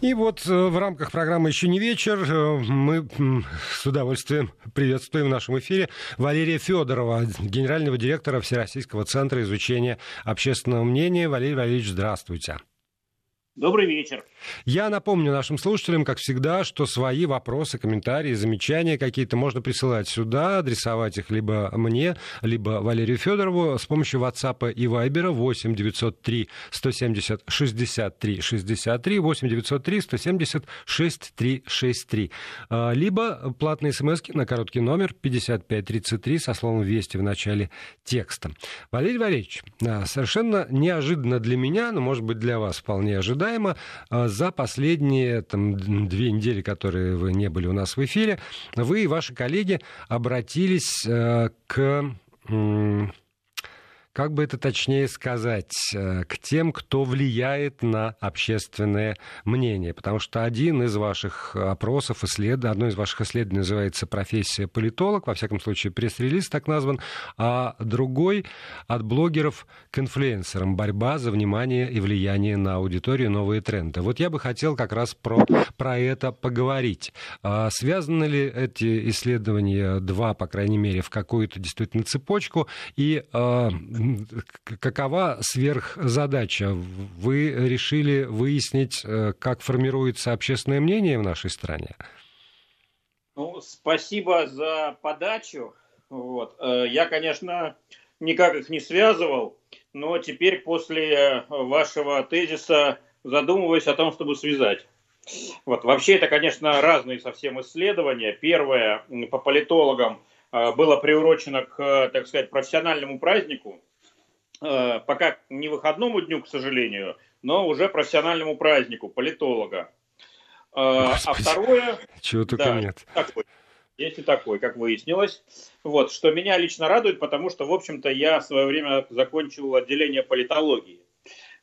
И вот э, в рамках программы «Еще не вечер» э, мы с удовольствием приветствуем в нашем эфире Валерия Федорова, генерального директора Всероссийского центра изучения общественного мнения. Валерий Валерьевич, здравствуйте. Добрый вечер. Я напомню нашим слушателям, как всегда, что свои вопросы, комментарии, замечания какие-то можно присылать сюда, адресовать их либо мне, либо Валерию Федорову с помощью WhatsApp и Viber 8 903 170 63 63 8 903 170 63 63. Либо платные смс на короткий номер 5533 со словом «Вести» в начале текста. Валерий Валерьевич, а, совершенно неожиданно для меня, но, может быть, для вас вполне ожидаемо, ожидаемо. А, за последние там, две недели, которые вы не были у нас в эфире, вы и ваши коллеги обратились э, к как бы это точнее сказать, э, к тем, кто влияет на общественное мнение. Потому что один из ваших опросов, исслед... одно из ваших исследований называется «Профессия политолог», во всяком случае пресс-релиз так назван, а другой от блогеров к инфлюенсерам «Борьба за внимание и влияние на аудиторию. Новые тренды». Вот я бы хотел как раз про, про это поговорить. А связаны ли эти исследования, два, по крайней мере, в какую-то действительно цепочку, и а, какова сверхзадача? Вы решили выяснить, э, как формируется общественное мнение в нашей стране? Ну, спасибо за подачу. Вот. Э, я, конечно, никак их не связывал, но теперь после вашего тезиса задумываюсь о том, чтобы связать. Вот. Вообще это, конечно, разные совсем исследования. Первое по политологам э, было приурочено к, так сказать, профессиональному празднику, пока не выходному дню, к сожалению, но уже профессиональному празднику политолога. Э, Господи, а второе... Чего только да, нет. Такой, есть и такой, как выяснилось. Вот, что меня лично радует, потому что, в общем-то, я в свое время закончил отделение политологии.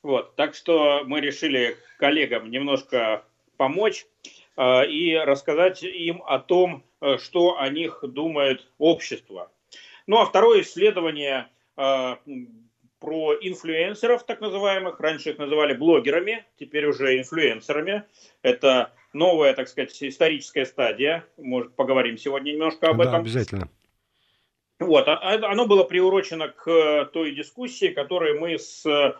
Вот, так что мы решили коллегам немножко помочь э, и рассказать им о том, э, что о них думает общество. Ну а второе исследование э, про инфлюенсеров, так называемых. Раньше их называли блогерами, теперь уже инфлюенсерами. Это новая, так сказать, историческая стадия. Может, поговорим сегодня немножко об да, этом. обязательно. Вот, а, а, оно было приурочено к той дискуссии, которую мы с э,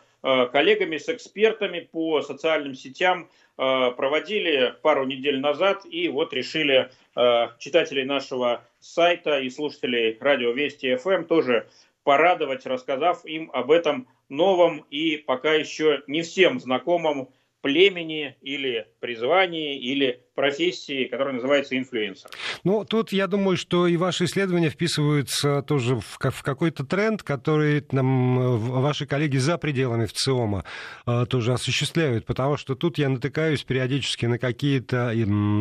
коллегами, с экспертами по социальным сетям э, проводили пару недель назад, и вот решили э, читателей нашего сайта и слушателей радио Вести ФМ тоже порадовать, рассказав им об этом новом и пока еще не всем знакомом племени или призвании или профессии, которая называется инфлюенсер. Ну, тут я думаю, что и ваши исследования вписываются тоже в, в какой-то тренд, который нам ваши коллеги за пределами ВЦИОМа э, тоже осуществляют, потому что тут я натыкаюсь периодически на какие-то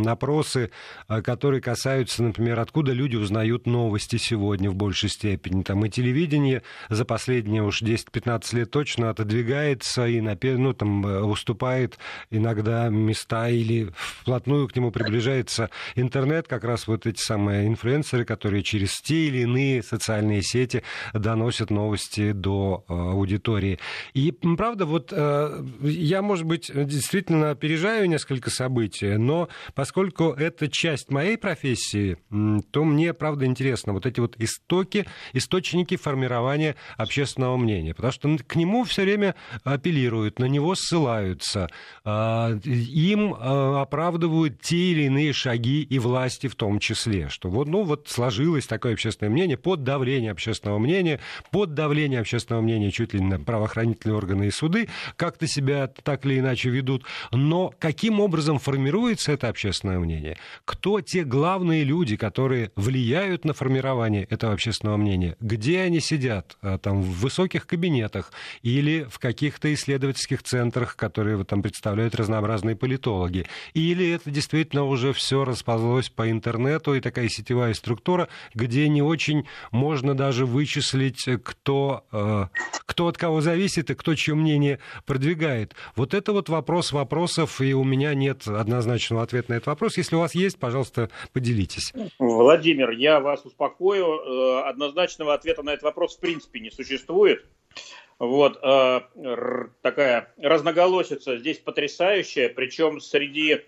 опросы, э, которые касаются, например, откуда люди узнают новости сегодня в большей степени. Там и телевидение за последние уж 10-15 лет точно отодвигается и ну, там, э, уступает иногда места или вплотную к нему приближается интернет, как раз вот эти самые инфлюенсеры, которые через те или иные социальные сети доносят новости до э, аудитории. И, правда, вот э, я, может быть, действительно опережаю несколько событий, но поскольку это часть моей профессии, то мне, правда, интересно вот эти вот истоки, источники формирования общественного мнения, потому что к нему все время апеллируют, на него ссылаются, э, им оправдывают те или иные шаги и власти в том числе, что вот, ну, вот сложилось такое общественное мнение под давление общественного мнения, под давление общественного мнения чуть ли не правоохранительные органы и суды как-то себя так или иначе ведут. Но каким образом формируется это общественное мнение? Кто те главные люди, которые влияют на формирование этого общественного мнения? Где они сидят? А, там, в высоких кабинетах или в каких-то исследовательских центрах, которые вот, там представляют разнообразные политологи? Или это действительно уже все расползлось по интернету, и такая сетевая структура, где не очень можно даже вычислить, кто, э, кто от кого зависит и кто чье мнение продвигает. Вот это вот вопрос вопросов, и у меня нет однозначного ответа на этот вопрос. Если у вас есть, пожалуйста, поделитесь. Владимир, я вас успокою. Э, однозначного ответа на этот вопрос в принципе не существует. Вот, э, такая разноголосица здесь потрясающая, причем среди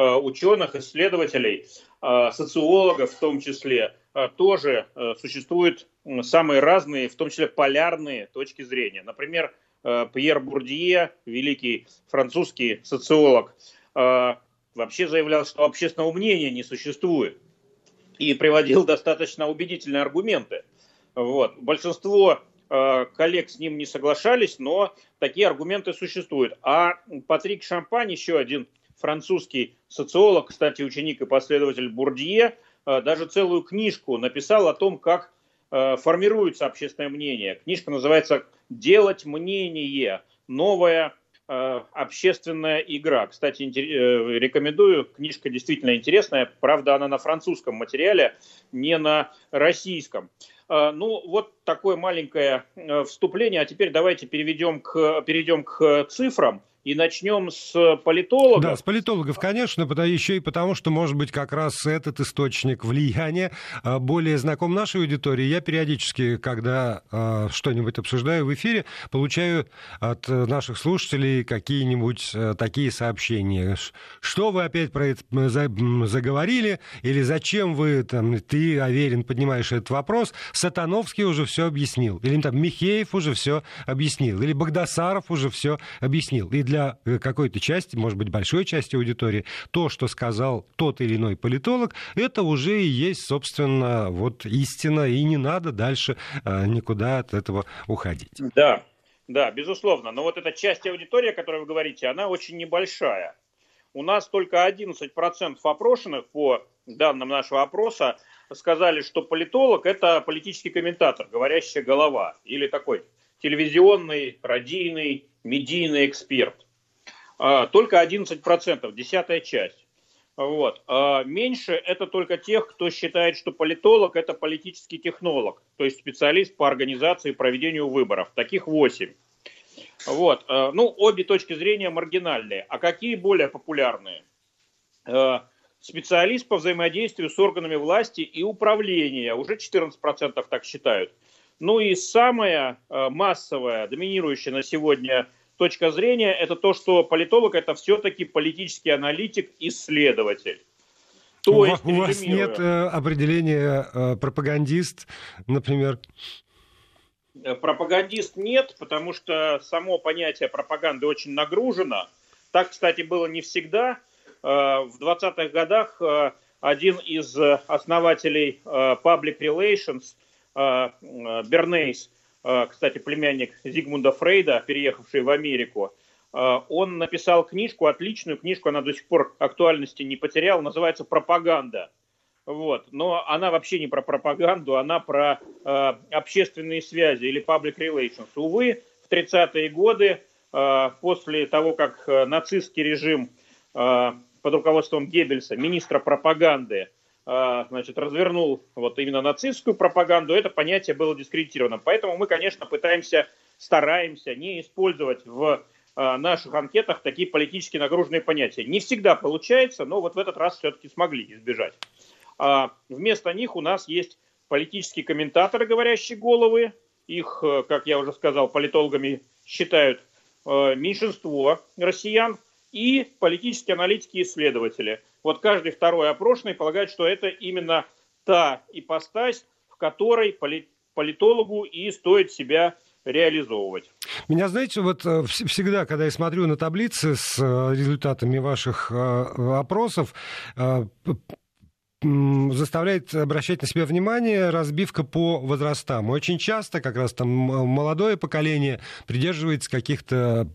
ученых, исследователей, э, социологов в том числе, э, тоже э, существуют самые разные, в том числе полярные точки зрения. Например, э, Пьер Бурдье, великий французский социолог, э, вообще заявлял, что общественного мнения не существует. И приводил достаточно убедительные аргументы. Вот. Большинство Э, коллег с ним не соглашались, но такие аргументы существуют. А Патрик Шампань, еще один французский социолог, кстати, ученик и последователь Бурдье, э, даже целую книжку написал о том, как э, формируется общественное мнение. Книжка называется «Делать мнение. Новая общественная игра». Кстати, рекомендую, книжка действительно интересная, правда, она на французском материале, не на российском. Ну, вот такое маленькое э, вступление. А теперь давайте переведем к, перейдем к цифрам. И начнем с политологов. Да, с политологов, конечно, потому, еще и потому, что, может быть, как раз этот источник влияния а, более знаком нашей аудитории. Я периодически, когда э, что-нибудь обсуждаю в эфире, получаю от наших слушателей какие-нибудь э, такие сообщения. Что вы опять про это заговорили? Или зачем вы, там, ты, Аверин, поднимаешь этот вопрос? Сатановский уже все объяснил. Или там Михеев уже все объяснил. Или Богдасаров уже все объяснил. И для для э, какой-то части, может быть, большой части аудитории, то, что сказал тот или иной политолог, это уже и есть, собственно, вот истина, и не надо дальше э, никуда от этого уходить. Да, да, безусловно. Но вот эта часть аудитории, о которой вы говорите, она очень небольшая. У нас только 11% опрошенных по данным нашего опроса сказали, что политолог – это политический комментатор, говорящая голова, или такой телевизионный, радийный, медийный эксперт. А, только 11%, десятая часть. Вот. А меньше это только тех, кто считает, что политолог – это политический технолог, то есть специалист по организации и проведению выборов. Таких 8. Вот. А, ну, обе точки зрения маргинальные. А какие более популярные? Специалист по взаимодействию с органами власти и управления. Уже 14% так считают. Ну и самая массовая, доминирующая на сегодня точка зрения, это то, что политолог это все-таки политический аналитик, исследователь. То у, есть, у вас нет э, определения э, пропагандист, например? Э, пропагандист нет, потому что само понятие пропаганды очень нагружено. Так, кстати, было не всегда. Э, в 20-х годах э, один из основателей Public Relations, Бернейс, кстати, племянник Зигмунда Фрейда, переехавший в Америку, э, он написал книжку, отличную книжку, она до сих пор актуальности не потеряла, называется «Пропаганда». Вот. Но она вообще не про пропаганду, она про э, общественные связи или public relations. Увы, в 30-е годы, э, после того, как э, нацистский режим э, под руководством Геббельса, министра пропаганды, а, значит, развернул вот именно нацистскую пропаганду, это понятие было дискредитировано. Поэтому мы, конечно, пытаемся, стараемся не использовать в а, наших анкетах такие политически нагруженные понятия. Не всегда получается, но вот в этот раз все-таки смогли избежать. А вместо них у нас есть политические комментаторы, говорящие головы. Их, э, как я уже сказал, политологами считают э, меньшинство россиян и политические аналитики и исследователи. Вот каждый второй опрошенный полагает, что это именно та ипостась, в которой политологу и стоит себя реализовывать. Меня, знаете, вот э, всегда, когда я смотрю на таблицы с э, результатами ваших э, опросов, заставляет обращать на себя внимание разбивка по возрастам. Очень часто как раз там молодое поколение придерживается каких-то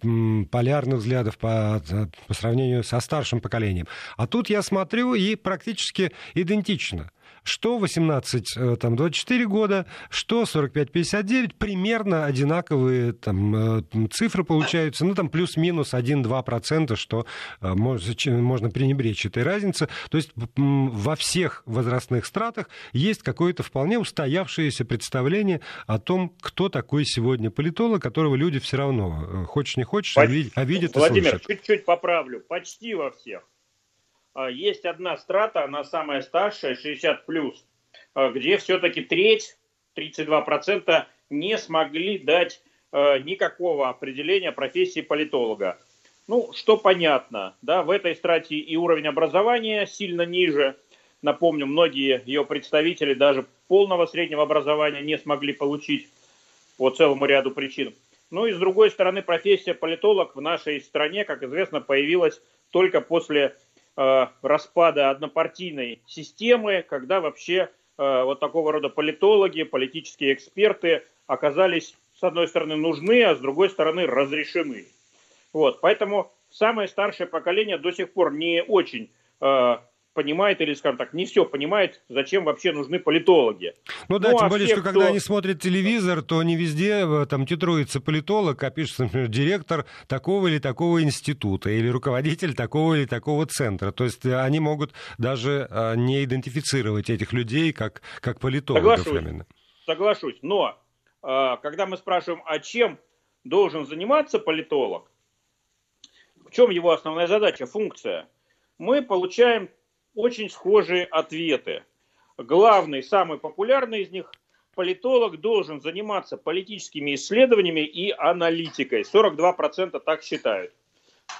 полярных взглядов по, по сравнению со старшим поколением. А тут я смотрю и практически идентично что 18-24 э, года, что 45-59, примерно одинаковые там, э, цифры получаются, ну там плюс-минус 1-2%, что э, можно пренебречь этой разницы. То есть во всех возрастных стратах есть какое-то вполне устоявшееся представление о том, кто такой сегодня политолог, которого люди все равно, хочешь не хочешь, а видят, а видят Владимир, чуть-чуть поправлю, почти во всех. А, есть одна страта, она самая старшая, 60 плюс, а, где все-таки треть, 32% не смогли дать э, никакого определения профессии политолога. Ну, что понятно, да, в этой страте и уровень образования сильно ниже. Напомню, многие ее представители даже полного среднего образования не смогли получить по целому ряду причин. Ну и с другой стороны, профессия политолог в нашей стране, как известно, появилась только после распада однопартийной системы, когда вообще э, вот такого рода политологи, политические эксперты оказались, с одной стороны, нужны, а с другой стороны, разрешены. Вот, поэтому самое старшее поколение до сих пор не очень э, понимает, или, скажем так, не все понимает, зачем вообще нужны политологи. Ну да, ну, тем а более, все, что кто... когда они смотрят телевизор, то не везде э, там титруется политолог, а пишется, например, директор такого или такого института, или руководитель такого или такого центра. То есть они могут даже э, не идентифицировать этих людей как, как политологов Соглашусь. именно. Соглашусь, но э, когда мы спрашиваем, а чем должен заниматься политолог, в чем его основная задача, функция, мы получаем очень схожие ответы. Главный, самый популярный из них – политолог должен заниматься политическими исследованиями и аналитикой. 42% так считают.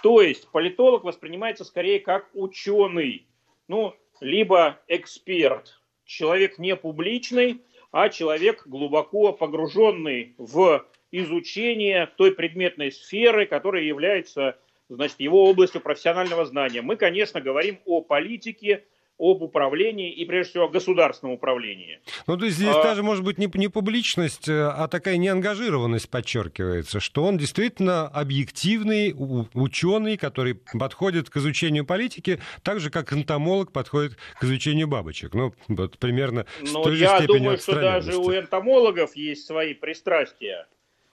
То есть политолог воспринимается скорее как ученый, ну, либо эксперт, человек не публичный, а человек глубоко погруженный в изучение той предметной сферы, которая является значит, его областью профессионального знания. Мы, конечно, говорим о политике, об управлении и, прежде всего, о государственном управлении. Ну, то есть здесь а... даже, может быть, не, не публичность, э, а такая неангажированность подчеркивается, что он действительно объективный ученый, который подходит к изучению политики так же, как энтомолог подходит к изучению бабочек. Ну, вот примерно с той же я думаю, что даже у энтомологов есть свои пристрастия.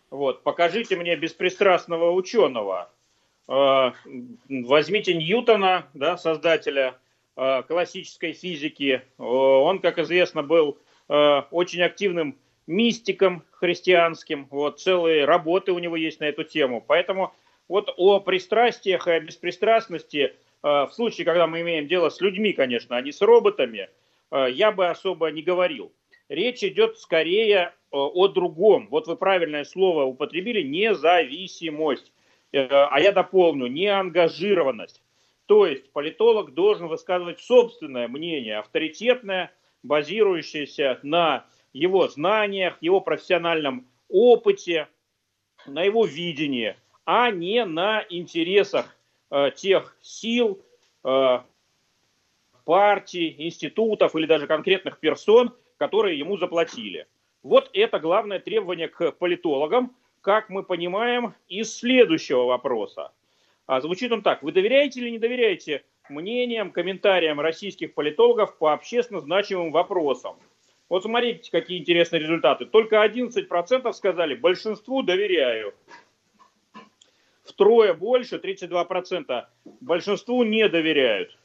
Вот, покажите мне беспристрастного ученого, возьмите Ньютона, да, создателя э, классической физики. Э, он, как известно, был очень активным мистиком христианским. Вот, целые работы у него есть на эту тему. Поэтому вот о пристрастиях и о беспристрастности в случае, когда мы имеем дело с людьми, конечно, а не с роботами, я бы особо не говорил. Речь идет скорее о другом. Вот вы правильное слово употребили – независимость. Э, а я дополню, неангажированность. То есть политолог должен высказывать собственное мнение, авторитетное, базирующееся на его знаниях, его профессиональном опыте, на его видении, а не на интересах э, тех сил, э, партий, институтов или даже конкретных персон, которые ему заплатили. Вот это главное требование к политологам, как мы понимаем, из следующего вопроса. А звучит он так. Вы доверяете или не доверяете мнениям, комментариям российских политологов по общественно значимым вопросам? Вот смотрите, какие интересные результаты. Только 11% сказали, большинству доверяю. Втрое больше, 32%, большинству не доверяют.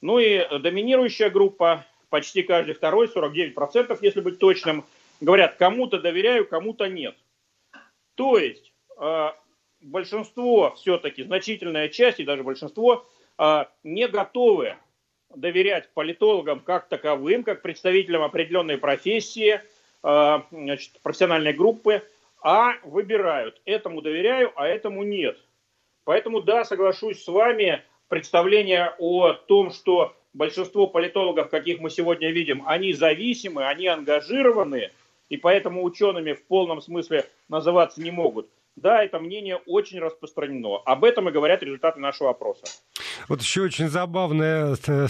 Ну и доминирующая группа, почти каждый второй, 49%, если быть точным, говорят, кому-то доверяю, кому-то нет. То есть э, большинство все-таки, значительная часть и даже большинство э, не готовы доверять политологам как таковым, как представителям определенной профессии, э, значит, профессиональной группы, а выбирают. Этому доверяю, а этому нет. Поэтому, да, соглашусь с вами, представление о том, что большинство политологов, каких мы сегодня видим, они зависимы, они ангажированы – и поэтому учеными в полном смысле называться не могут. Да, это мнение очень распространено. Об этом и говорят результаты нашего опроса. Вот еще очень забавная э,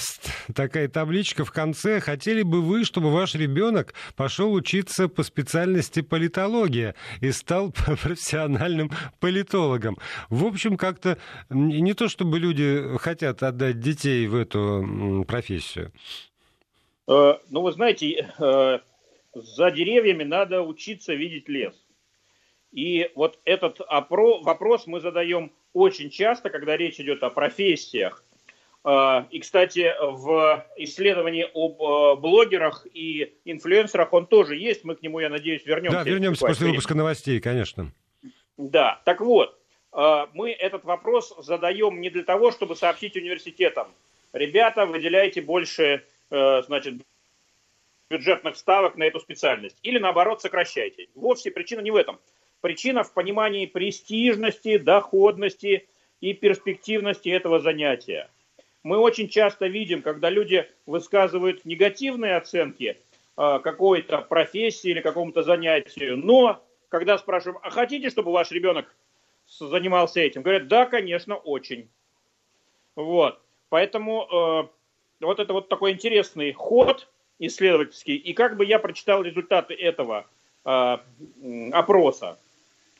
такая табличка в конце. Хотели бы вы, чтобы ваш ребенок пошел учиться по специальности политология и стал профессиональным политологом? В общем, как-то не то, чтобы люди хотят отдать детей в эту профессию. Э, ну, вы знаете, э, за деревьями надо учиться видеть лес. И вот этот вопрос мы задаем очень часто, когда речь идет о профессиях. А, и, кстати, в исследовании об э, блогерах и инфлюенсерах он тоже есть. Мы к нему, я надеюсь, вернемся. Да, вернемся после выпуска новостей, конечно. Да, так вот, а, мы этот вопрос задаем не для того, чтобы сообщить университетам. Ребята, выделяйте больше, э, значит, бюджетных ставок на эту специальность. Или наоборот сокращайте. Вовсе причина не в этом. Причина в понимании престижности, доходности и перспективности этого занятия. Мы очень часто видим, когда люди высказывают негативные оценки э, какой-то профессии или какому-то занятию, но когда спрашиваем, а хотите, чтобы ваш ребенок занимался этим? Говорят, да, конечно, очень. Вот. Поэтому э, вот это вот такой интересный ход исследовательский. И как бы я прочитал результаты этого э, опроса.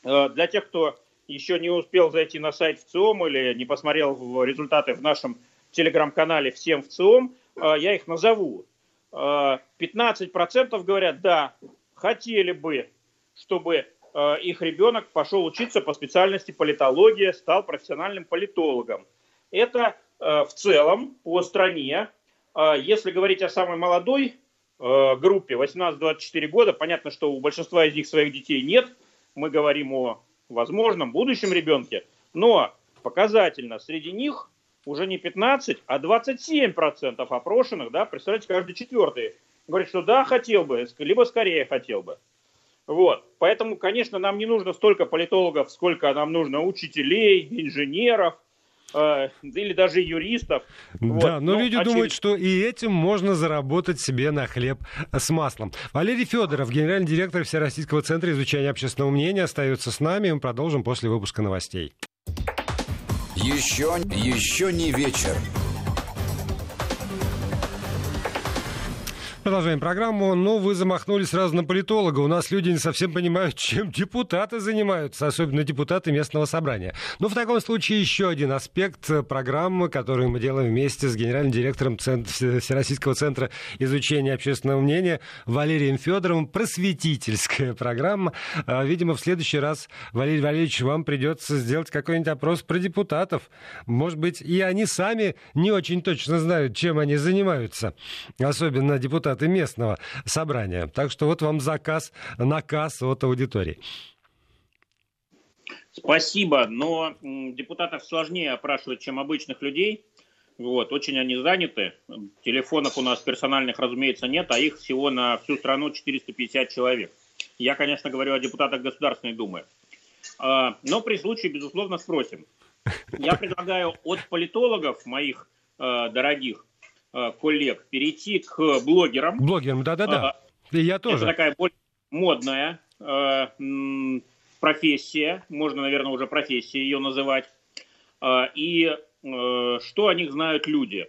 Э, для тех, кто еще не успел зайти на сайт ВЦИОМ или не посмотрел результаты в нашем телеграм-канале «Всем ВЦИОМ», э, я их назову. Э, 15% говорят, да, хотели бы, чтобы э, их ребенок пошел учиться по специальности политология, стал профессиональным политологом. Это э, в целом по стране. Э, если говорить о самой молодой э, группе, 18-24 года, понятно, что у большинства из них своих детей нет. Мы говорим о возможном будущем ребенке. Но показательно, среди них уже не 15, а 27% опрошенных, да, представляете, каждый четвертый говорит, что да, хотел бы, либо скорее хотел бы. Вот. Поэтому, конечно, нам не нужно столько политологов, сколько нам нужно учителей, инженеров, или даже юристов. Да, вот. но, но люди очевидно... думают, что и этим можно заработать себе на хлеб с маслом. Валерий Федоров, генеральный директор Всероссийского центра изучения общественного мнения, остается с нами. Мы продолжим после выпуска новостей. Еще, еще не вечер. Продолжаем программу. Ну, вы замахнулись сразу на политолога. У нас люди не совсем понимают, чем депутаты занимаются, особенно депутаты местного собрания. Но в таком случае еще один аспект программы, которую мы делаем вместе с генеральным директором Центра, Всероссийского центра изучения общественного мнения Валерием Федоровым. Просветительская программа. А, видимо, в следующий раз, Валерий Валерьевич, вам придется сделать какой-нибудь опрос про депутатов. Может быть, и они сами не очень точно знают, чем они занимаются. Особенно депутаты депутаты местного собрания. Так что вот вам заказ, наказ от аудитории. Спасибо, но депутатов сложнее опрашивать, чем обычных людей. Вот, очень они заняты. Телефонов у нас персональных, разумеется, нет, а их всего на всю страну 450 человек. Я, конечно, говорю о депутатах Государственной Думы. А, но при случае, безусловно, спросим. Я предлагаю от политологов моих э, дорогих коллег перейти к блогерам. Блогерам, да-да-да. И я тоже. Это такая более модная э, профессия, можно, наверное, уже профессией ее называть. Э, и что о них знают люди?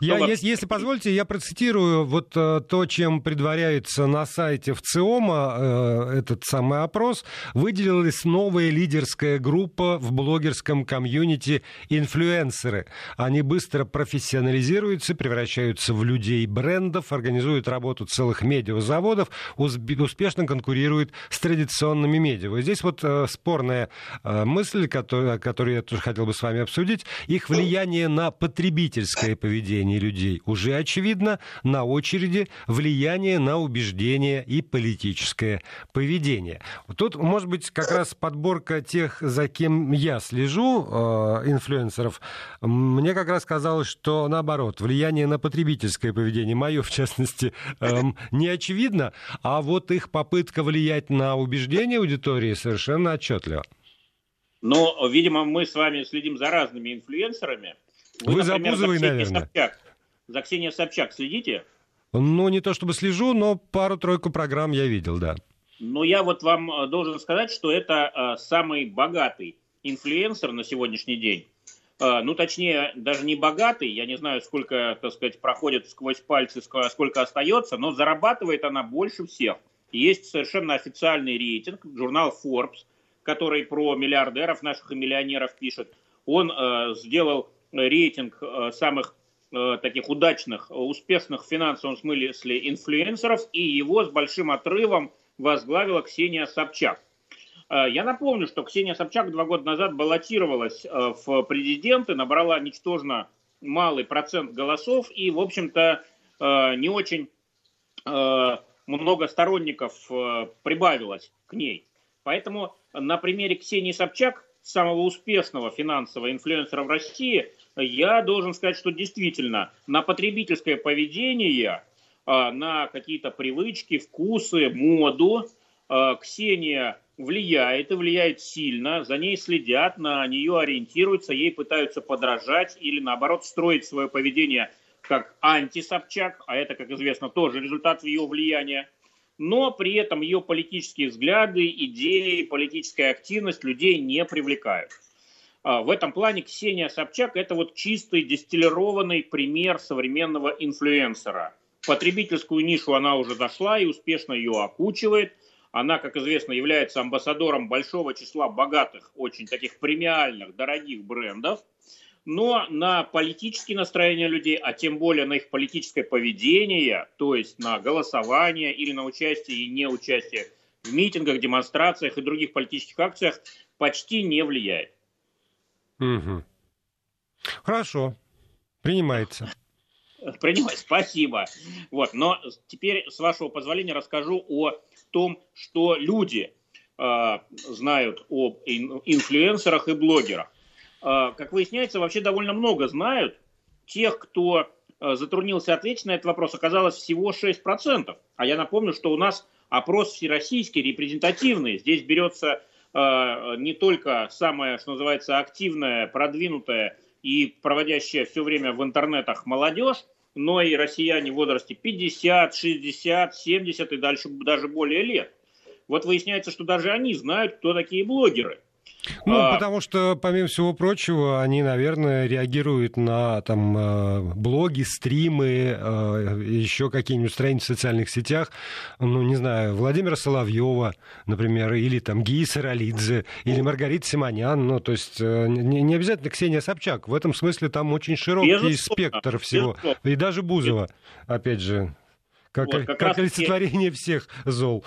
Я, ну, если, если позволите, я процитирую вот э, то, чем предваряется на сайте ВЦИОМа э, этот самый опрос. Выделилась новая лидерская группа в блогерском комьюнити «Инфлюенсеры». Они быстро профессионализируются, превращаются в людей брендов, организуют работу целых медиазаводов, успешно конкурируют с традиционными медиа. Вот здесь вот э, спорная мысль, которую, которую я тоже хотел бы с вами обсудить. Их влияние на потребительское поведение поведение людей уже очевидно, на очереди влияние на убеждения и политическое поведение. Тут, может быть, как раз подборка тех, за кем я слежу, э, инфлюенсеров, мне как раз казалось, что наоборот, влияние на потребительское поведение, мое в частности, э, не очевидно, а вот их попытка влиять на убеждения аудитории совершенно отчетливо. Но, видимо, мы с вами следим за разными инфлюенсерами. Вы, Вы например, за Бузовой, наверное. Собчак. За Ксенией Собчак следите? Ну, не то чтобы слежу, но пару-тройку программ я видел, да. Но я вот вам э, должен сказать, что это э, самый богатый инфлюенсер на сегодняшний день. Э, ну, точнее, даже не богатый, я не знаю, сколько, так сказать, проходит сквозь пальцы, сколько остается, но зарабатывает она больше всех. Есть совершенно официальный рейтинг, журнал Forbes, который про миллиардеров наших и миллионеров пишет. Он э, сделал рейтинг э, самых э, таких удачных, успешных в финансовом смысле инфлюенсеров, и его с большим отрывом возглавила Ксения Собчак. Э, я напомню, что Ксения Собчак два года назад баллотировалась в президенты, набрала ничтожно малый процент голосов и, в общем-то, не очень много сторонников прибавилось к ней. Поэтому на примере Ксении Собчак самого успешного финансового инфлюенсера в России, я должен сказать, что действительно на потребительское поведение, а, на какие-то привычки, вкусы, моду а, Ксения влияет и влияет сильно, за ней следят, на нее ориентируются, ей пытаются подражать или наоборот строить свое поведение как анти-Собчак, а это, как известно, тоже результат ее влияния. Но при этом ее политические взгляды, идеи, политическая активность людей не привлекают. А, в этом плане Ксения Собчак – это вот чистый дистиллированный пример современного инфлюенсера. Потребительскую нишу она уже зашла и успешно ее окучивает. Она, как известно, является амбассадором большого числа богатых, очень таких премиальных, дорогих брендов. Но на политические настроения людей, а тем более на их политическое поведение, то есть на голосование или на участие и неучастие в митингах, демонстрациях и других политических акциях, почти не влияет. Угу. Хорошо. Принимается. Принимай, спасибо. Вот, но теперь, с вашего позволения, расскажу о том, что люди э, знают об инфлюенсерах и блогерах. Э, как выясняется, вообще довольно много знают. Тех, кто э, затруднился ответить на этот вопрос, оказалось всего 6%. А я напомню, что у нас опрос всероссийский, репрезентативный. Здесь берется Э, не только самая, что называется, активная, продвинутая и проводящая все время в интернетах молодежь, но и россияне в возрасте 50, 60, 70 и дальше даже более лет. Вот выясняется, что даже они знают, кто такие блогеры. Ну, а... потому что, помимо всего прочего, они, наверное, реагируют на там э, блоги, стримы, э, еще какие-нибудь страницы в социальных сетях. Ну, не знаю, Владимира Соловьева, например, или там Гии Саралидзе, или Маргарита Симонян. Ну, то есть э, не, не обязательно Ксения Собчак. В этом смысле там очень широкий Безусловно. спектр всего. Безусловно. И даже Бузова, опять же, как, вот, как, как олицетворение всех зол.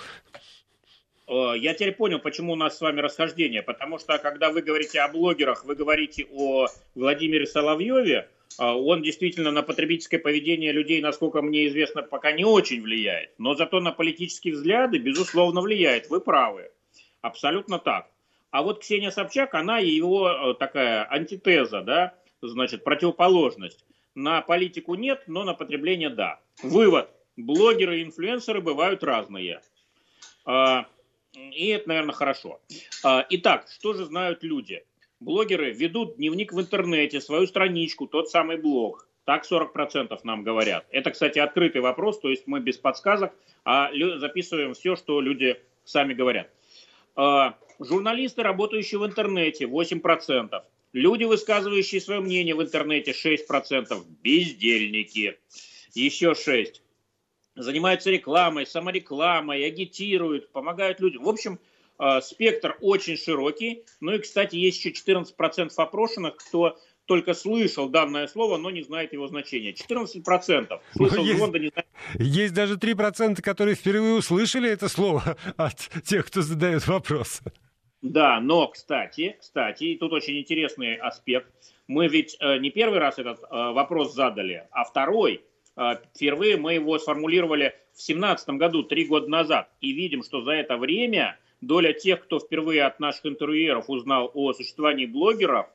Э, я теперь понял, почему у нас с вами расхождение. Потому что, когда вы говорите о блогерах, вы говорите о Владимире Соловьеве, э, он действительно на потребительское поведение людей, насколько мне известно, пока не очень влияет. Но зато на политические взгляды, безусловно, влияет. Вы правы. Абсолютно так. А вот Ксения Собчак, она его э, такая антитеза, да, значит, противоположность. На политику нет, но на потребление да. Вывод. Блогеры и инфлюенсеры бывают разные. И это, наверное, хорошо. А, итак, что же знают люди? Блогеры ведут дневник в интернете, свою страничку, тот самый блог. Так 40% нам говорят. Это, кстати, открытый вопрос, то есть мы без подсказок, а записываем все, что люди сами говорят. А, журналисты, работающие в интернете, 8%. Люди, высказывающие свое мнение в интернете, 6%. Бездельники, еще 6% занимаются рекламой, саморекламой, агитируют, помогают людям. В общем, э, спектр очень широкий. Ну и, кстати, есть еще 14% опрошенных, кто только слышал данное слово, но не знает его значения. 14% слышал есть, звон, не знает. Есть даже 3%, которые впервые услышали это слово от тех, кто задает вопрос. Да, но, кстати, кстати, и тут очень интересный аспект. Мы ведь э, не первый раз этот э, вопрос задали, а второй – впервые мы его сформулировали в 2017 году, три года назад, и видим, что за это время доля тех, кто впервые от наших интервьюеров узнал о существовании блогеров,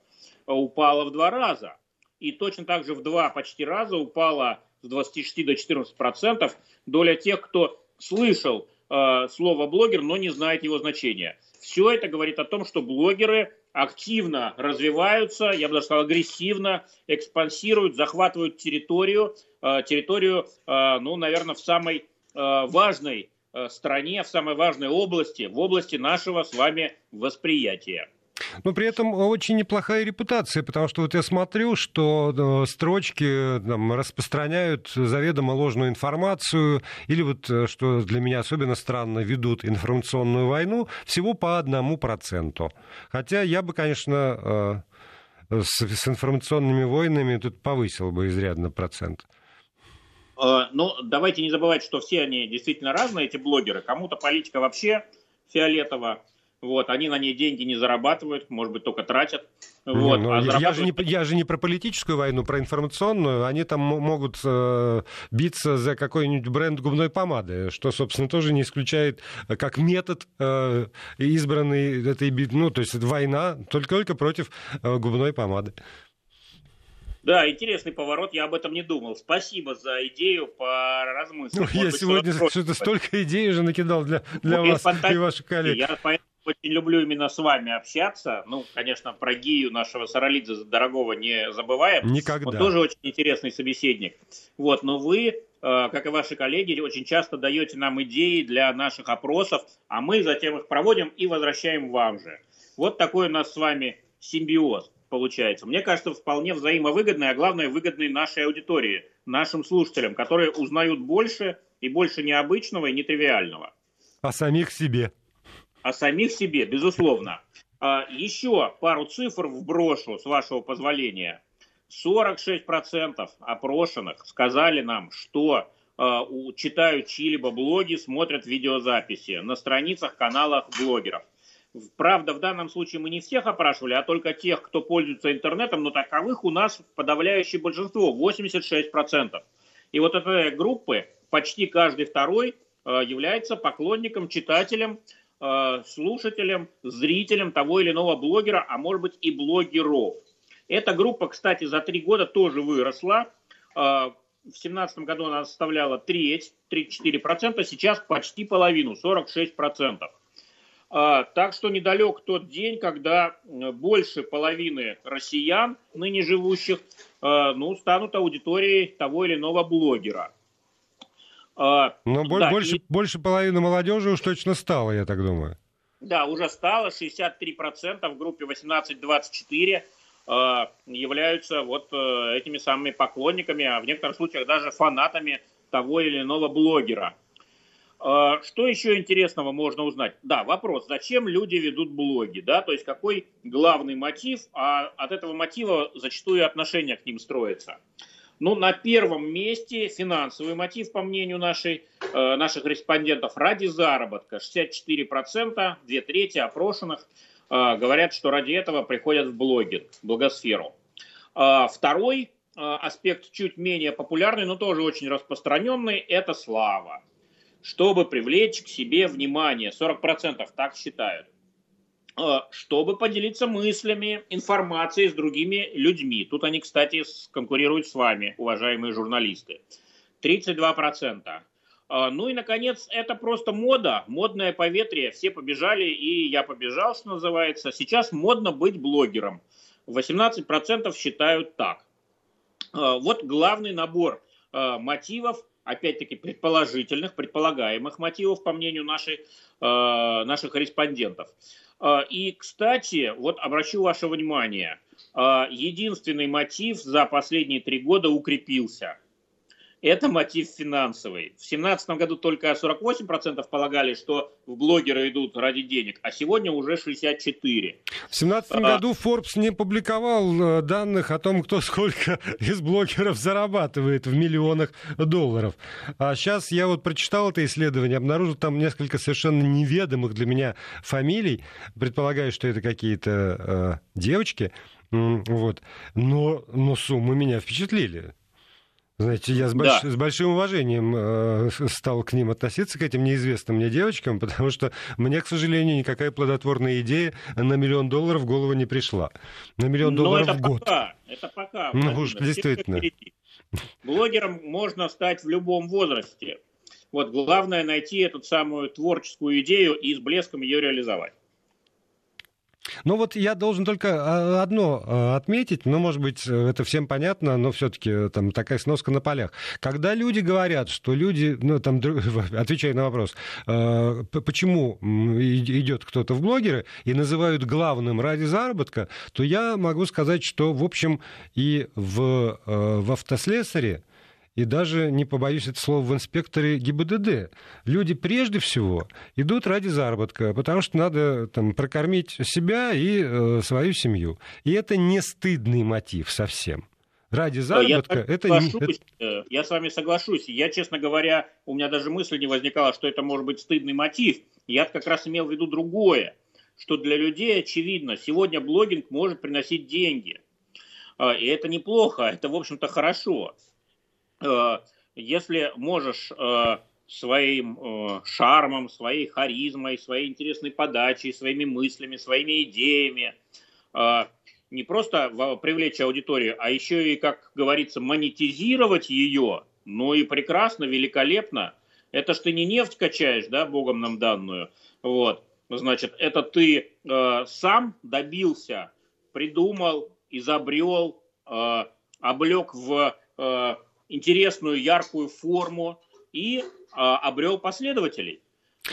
а, упала в два раза. И точно так же в два почти раза упала с 26 до 14 процентов доля тех, кто слышал э, слово блогер, но не знает его значения. Все это говорит о том, что блогеры активно развиваются, я бы даже сказал, агрессивно экспансируют, захватывают территорию, э, территорию, э, ну, наверное, в самой э, важной стране, в самой важной области, в области нашего с вами восприятия. Но при этом очень неплохая репутация, потому что вот я смотрю, что э, строчки там, распространяют заведомо ложную информацию, или вот, э, что для меня особенно странно, ведут информационную войну всего по одному проценту. Хотя я бы, конечно, э, с, с информационными войнами тут повысил бы изрядно процент. Ну, давайте не забывать, что все они действительно разные, эти блогеры. Кому-то политика вообще фиолетово, вот, они на ней деньги не зарабатывают, может быть, только тратят. Вот, ну, а я, зарабатывают... же не, я же не про политическую войну, про информационную. Они там могут э, биться за какой-нибудь бренд губной помады, что, собственно, тоже не исключает э, как метод э, избранный этой битвы. Ну, то есть война только-только против э, губной помады. Да, интересный поворот, я об этом не думал. Спасибо за идею по размыслить. Ну, я быть, сегодня что-то столько идей уже накидал для, для ну, вас и ваших коллег. Я очень люблю именно с вами общаться. Ну, конечно, про Гию нашего Саралидзе дорогого не забываем. Никогда. Он тоже очень интересный собеседник. Вот, но вы, э, как и ваши коллеги, очень часто даете нам идеи для наших опросов, а мы затем их проводим и возвращаем вам же. Вот такой у нас с вами симбиоз получается. Мне кажется, вполне взаимовыгодный, а главное, выгодный нашей аудитории, нашим слушателям, которые узнают больше и больше необычного и нетривиального. О самих себе. О самих себе, безусловно. А, еще пару цифр вброшу, с вашего позволения. 46% опрошенных сказали нам, что э, читают чьи-либо блоги, смотрят видеозаписи на страницах, каналах блогеров. Правда, в данном случае мы не всех опрашивали, а только тех, кто пользуется интернетом, но таковых у нас подавляющее большинство, 86%. И вот этой группы почти каждый второй э, является поклонником, читателем, э, слушателем, зрителем того или иного блогера, а может быть и блогеров. Эта группа, кстати, за три года тоже выросла. Э, в 2017 году она составляла треть, 34%, сейчас почти половину, 46%. А, так что недалек тот день, когда больше половины россиян, ныне живущих, а, ну, станут аудиторией того или иного блогера. А, Но да, больше, и... больше половины молодежи уж точно стало, я так думаю. Да, уже стало, 63% в группе 18-24 являются вот э, этими самыми поклонниками, а в некоторых случаях даже фанатами того или иного блогера. А, что еще интересного можно узнать? Да, вопрос, зачем люди ведут блоги, да, то есть какой главный мотив, а от этого мотива зачастую отношения к ним строятся. Ну, на первом месте финансовый мотив, по мнению нашей, э, наших респондентов, ради заработка. 64%, две трети опрошенных э, говорят, что ради этого приходят в блогинг, в блогосферу. Э, второй аспект, чуть менее популярный, но тоже очень распространенный, это слава чтобы привлечь к себе внимание. 40% так считают. А, чтобы поделиться мыслями, информацией с другими людьми. Тут они, кстати, конкурируют с вами, уважаемые журналисты. 32%. А, ну и, наконец, это просто мода, модное поветрие. Все побежали, и я побежал, что называется. Сейчас модно быть блогером. 18% считают так. А, вот главный набор мотивов опять-таки, предположительных, предполагаемых мотивов, по мнению нашей, э, наших корреспондентов. Э, и, кстати, вот обращу ваше внимание, э, единственный мотив за последние три года укрепился – это мотив финансовый. В 2017 году только 48% полагали, что в блогеры идут ради денег, а сегодня уже 64%. В 2017 а... году Forbes не публиковал э, данных о том, кто сколько из блогеров зарабатывает в миллионах долларов. А сейчас я вот прочитал это исследование, обнаружил там несколько совершенно неведомых для меня фамилий. Предполагаю, что это какие-то э, девочки. Вот. Но, но суммы меня впечатлили. Знаете, я с, больш... да. с большим уважением э, стал к ним относиться, к этим неизвестным мне девочкам, потому что мне, к сожалению, никакая плодотворная идея на миллион долларов в голову не пришла. На миллион долларов это в год. Пока, это пока. Ну уж действительно. Блогером можно стать в любом возрасте. Вот главное найти эту самую творческую идею и с блеском ее реализовать. Ну вот я должен только а, одно а, отметить, ну, может быть, это всем понятно, но все-таки э, там такая сноска на полях. Когда люди говорят, что люди, ну, там, отвечая на вопрос, а, почему идет кто-то в блогеры и называют главным ради заработка, то я могу сказать, что, в общем, и в, в автослесаре, и даже, не побоюсь это слова, в инспекторе ГИБДД. Люди прежде всего идут ради заработка, потому что надо там, прокормить себя и э, свою семью. И это не стыдный мотив совсем. Ради заработка я это не... Э, я с вами соглашусь. Я, честно говоря, у меня даже мысль не возникала, что это может быть стыдный мотив. Я как раз имел в виду другое, что для людей очевидно, сегодня блогинг может приносить деньги. А, и это неплохо, это, в общем-то, хорошо. Э, если можешь э, своим э, шармом, своей харизмой, своей интересной подачей, своими мыслями, своими идеями не просто привлечь аудиторию, а еще и, как говорится, монетизировать ее, ну и прекрасно, великолепно. Это ж ты не нефть качаешь, да, богом нам данную, вот, значит, это ты э, сам добился, придумал, изобрел, э, облег в интересную, яркую форму и э, обрел последователей.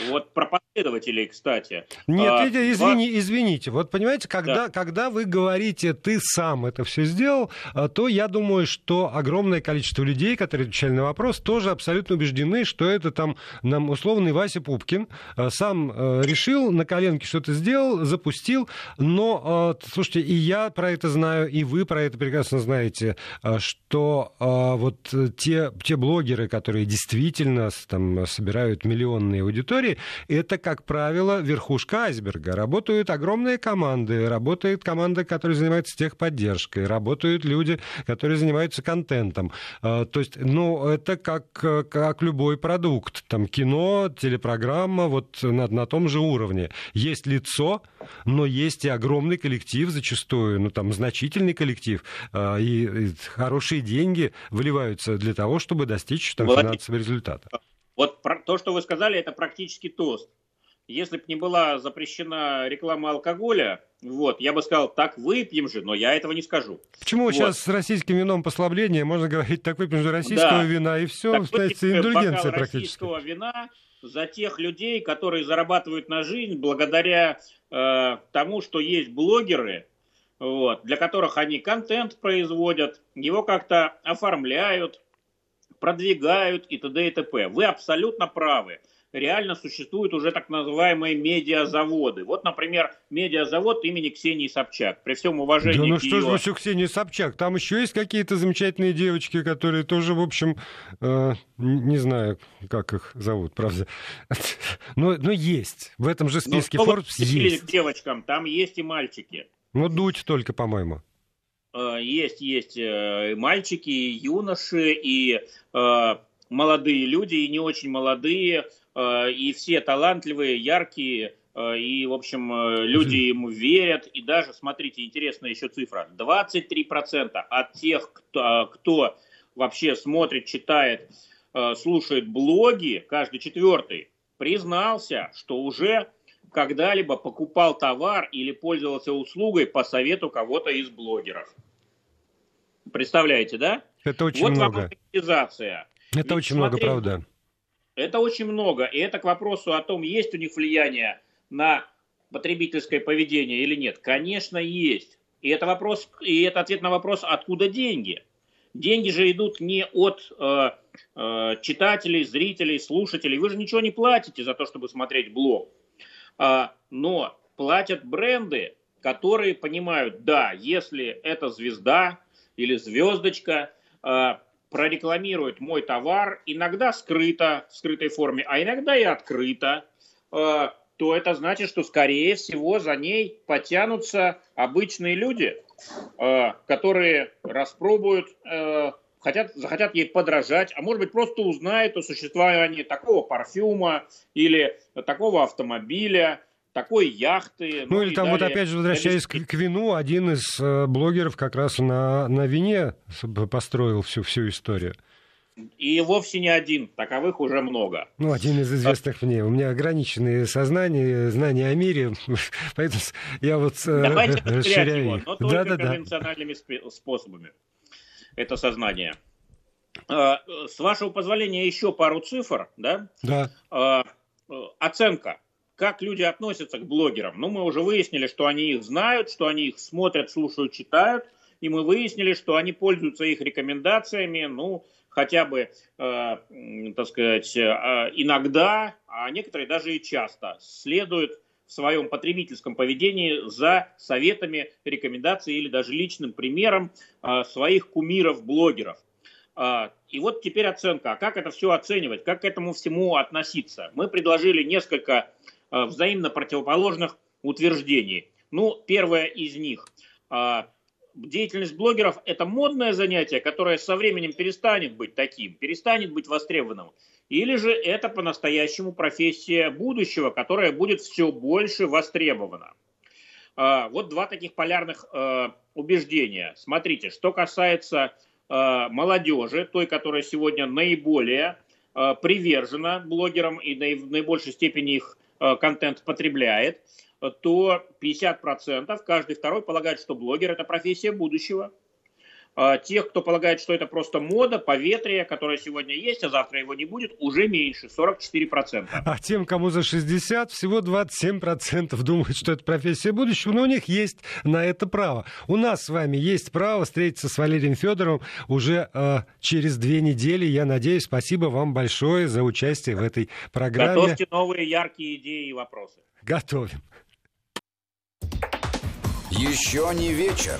Вот про последователей, кстати. Нет, а, извини, извините. Вот понимаете, когда, да. когда вы говорите, ты сам это все сделал, а, то я думаю, что огромное количество людей, которые отвечали на вопрос, тоже абсолютно убеждены, что это там нам условный Вася Пупкин а, сам решил, на коленке что-то сделал, запустил. Но, слушайте, и я про это знаю, и вы про это прекрасно знаете, что вот те, те блогеры, которые действительно там собирают миллионные аудитории, это как правило, верхушка айсберга. Работают огромные команды, работает команда, которая занимается техподдержкой, работают люди, которые занимаются контентом. А, то есть, ну, это как, как любой продукт. Там кино, телепрограмма, вот на, на том же уровне. Есть лицо, но есть и огромный коллектив зачастую, ну, там, значительный коллектив, а, и, и хорошие деньги выливаются для того, чтобы достичь там, финансового результата. Вот про, то, что вы сказали, это практически тост если бы не была запрещена реклама алкоголя, вот, я бы сказал, так выпьем же, но я этого не скажу. Почему вот. сейчас с российским вином послабление? Можно говорить, так выпьем же российского да. вина, и все, так становится индульгенция практически. российского вина за тех людей, которые зарабатывают на жизнь благодаря э, тому, что есть блогеры, вот, для которых они контент производят, его как-то оформляют, продвигают и т.д. и т.п. Вы абсолютно правы реально существуют уже так называемые медиазаводы. Вот, например, медиазавод имени Ксении Собчак. При всем уважении да ну что ее... же все Ксении Собчак? Там еще есть какие-то замечательные девочки, которые тоже, в общем, э, не знаю, как их зовут, правда. Но, но есть. В этом же списке но, Forbes есть. к девочкам, там есть и мальчики. Ну, дуть только, по-моему. Э, есть, есть э, мальчики, и юноши, и э, молодые люди, и не очень молодые. Э, и все талантливые, яркие, э, и, в общем, э, люди ему верят. И даже, смотрите, интересная еще цифра. 23% от тех, кто, кто вообще смотрит, читает, слушает блоги, каждый четвертый, признался, что уже когда-либо покупал товар или пользовался услугой по совету кого-то из блогеров. Представляете, да? Это очень вот много. Вот Это Ведь очень смотри, много, правда. Это очень много. И это к вопросу о том, есть у них влияние на потребительское поведение или нет. Конечно, есть. И это, вопрос, и это ответ на вопрос, откуда деньги. Деньги же идут не от э, э, читателей, зрителей, слушателей. Вы же ничего не платите за то, чтобы смотреть блог. Э, но платят бренды, которые понимают, да, если это звезда или звездочка, э, прорекламирует мой товар, иногда скрыто, в скрытой форме, а иногда и открыто, э, то это значит, что, скорее всего, за ней потянутся обычные люди, э, которые распробуют, э, хотят, захотят ей подражать, а может быть просто узнают о существовании такого парфюма или такого автомобиля, такой яхты. Ну, ну или там далее. вот опять же, возвращаясь к, к вину, один из э, блогеров как раз на, на вине построил всю, всю историю. И вовсе не один, таковых уже много. Ну, один из известных мне. У меня ограниченные сознания, знания о мире, поэтому я вот э, Давайте расширяю его, но только да, да, конвенциональными да. способами. Это сознание. Э, с вашего позволения еще пару цифр, да? Да. Оценка как люди относятся к блогерам. Ну, мы уже выяснили, что они их знают, что они их смотрят, слушают, читают. И мы выяснили, что они пользуются их рекомендациями, ну, хотя бы, э, так сказать, э, иногда, а некоторые даже и часто следуют в своем потребительском поведении за советами, рекомендациями или даже личным примером э, своих кумиров-блогеров. Э, и вот теперь оценка. А как это все оценивать? Как к этому всему относиться? Мы предложили несколько взаимно противоположных утверждений. Ну, первое из них. Э, деятельность блогеров – это модное занятие, которое со временем перестанет быть таким, перестанет быть востребованным. Или же это по-настоящему профессия будущего, которая будет все больше востребована. Э, вот два таких полярных убеждения. Смотрите, что касается молодежи, той, которая сегодня наиболее привержена блогерам и в наибольшей степени их контент потребляет, то 50% каждый второй полагает, что блогер – это профессия будущего. А, тех, кто полагает, что это просто мода, поветрие, которое сегодня есть, а завтра его не будет, уже меньше, 44%. А тем, кому за 60, всего 27% думают, что это профессия будущего, но у них есть на это право. У нас с вами есть право встретиться с Валерием Федоровым уже э, через две недели. Я надеюсь, спасибо вам большое за участие в этой программе. Готовьте новые яркие идеи и вопросы. Готовим. Еще не вечер.